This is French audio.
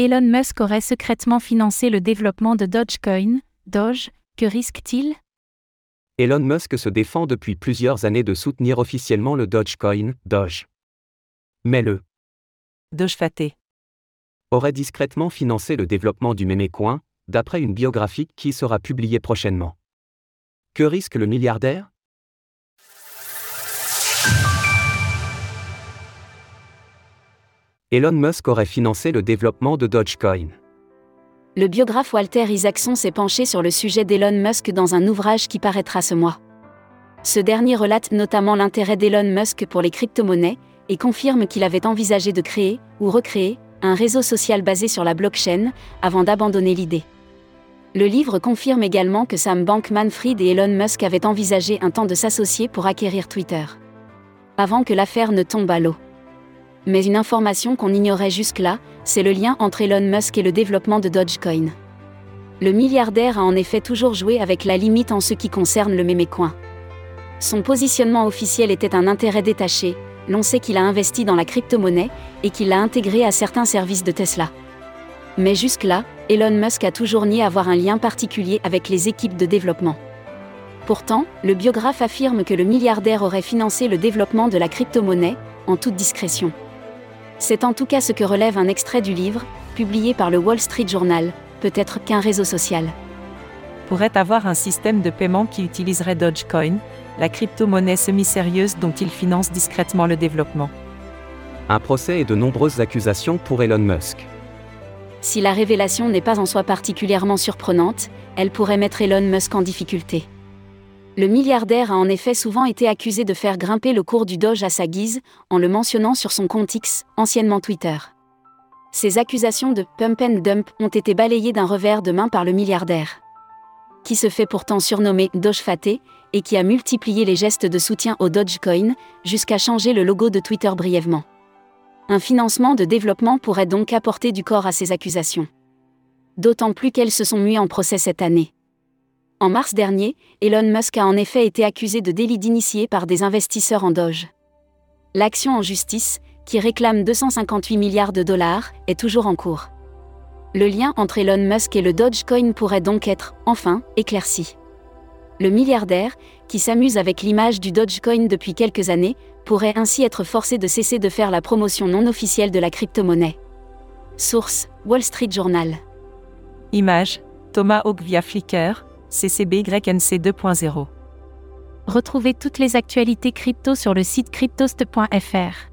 Elon Musk aurait secrètement financé le développement de Dogecoin. Doge, que risque-t-il? Elon Musk se défend depuis plusieurs années de soutenir officiellement le Dogecoin, Doge. Mais le Doge Faté aurait discrètement financé le développement du mémécoin, d'après une biographie qui sera publiée prochainement. Que risque le milliardaire? Elon Musk aurait financé le développement de Dogecoin. Le biographe Walter Isaacson s'est penché sur le sujet d'Elon Musk dans un ouvrage qui paraîtra ce mois. Ce dernier relate notamment l'intérêt d'Elon Musk pour les crypto-monnaies et confirme qu'il avait envisagé de créer, ou recréer, un réseau social basé sur la blockchain, avant d'abandonner l'idée. Le livre confirme également que Sam Bankman-Fried et Elon Musk avaient envisagé un temps de s'associer pour acquérir Twitter. Avant que l'affaire ne tombe à l'eau. Mais une information qu'on ignorait jusque-là, c'est le lien entre Elon Musk et le développement de Dogecoin. Le milliardaire a en effet toujours joué avec la limite en ce qui concerne le mémécoin. Son positionnement officiel était un intérêt détaché, l'on sait qu'il a investi dans la crypto-monnaie et qu'il l'a intégré à certains services de Tesla. Mais jusque-là, Elon Musk a toujours nié avoir un lien particulier avec les équipes de développement. Pourtant, le biographe affirme que le milliardaire aurait financé le développement de la crypto-monnaie, en toute discrétion. C'est en tout cas ce que relève un extrait du livre, publié par le Wall Street Journal, peut-être qu'un réseau social. Pourrait avoir un système de paiement qui utiliserait Dogecoin, la crypto-monnaie semi-sérieuse dont il finance discrètement le développement. Un procès et de nombreuses accusations pour Elon Musk. Si la révélation n'est pas en soi particulièrement surprenante, elle pourrait mettre Elon Musk en difficulté. Le milliardaire a en effet souvent été accusé de faire grimper le cours du Doge à sa guise, en le mentionnant sur son compte X, anciennement Twitter. Ces accusations de pump and dump ont été balayées d'un revers de main par le milliardaire. Qui se fait pourtant surnommer Doge Faté, et qui a multiplié les gestes de soutien au Dogecoin, jusqu'à changer le logo de Twitter brièvement. Un financement de développement pourrait donc apporter du corps à ces accusations. D'autant plus qu'elles se sont muées en procès cette année. En mars dernier, Elon Musk a en effet été accusé de délit d'initié par des investisseurs en Doge. L'action en justice, qui réclame 258 milliards de dollars, est toujours en cours. Le lien entre Elon Musk et le Dogecoin pourrait donc être, enfin, éclairci. Le milliardaire, qui s'amuse avec l'image du Dogecoin depuis quelques années, pourrait ainsi être forcé de cesser de faire la promotion non officielle de la crypto-monnaie. Source Wall Street Journal. Image Thomas Hawk via Flickr, CCBYNC 2.0. Retrouvez toutes les actualités crypto sur le site cryptost.fr.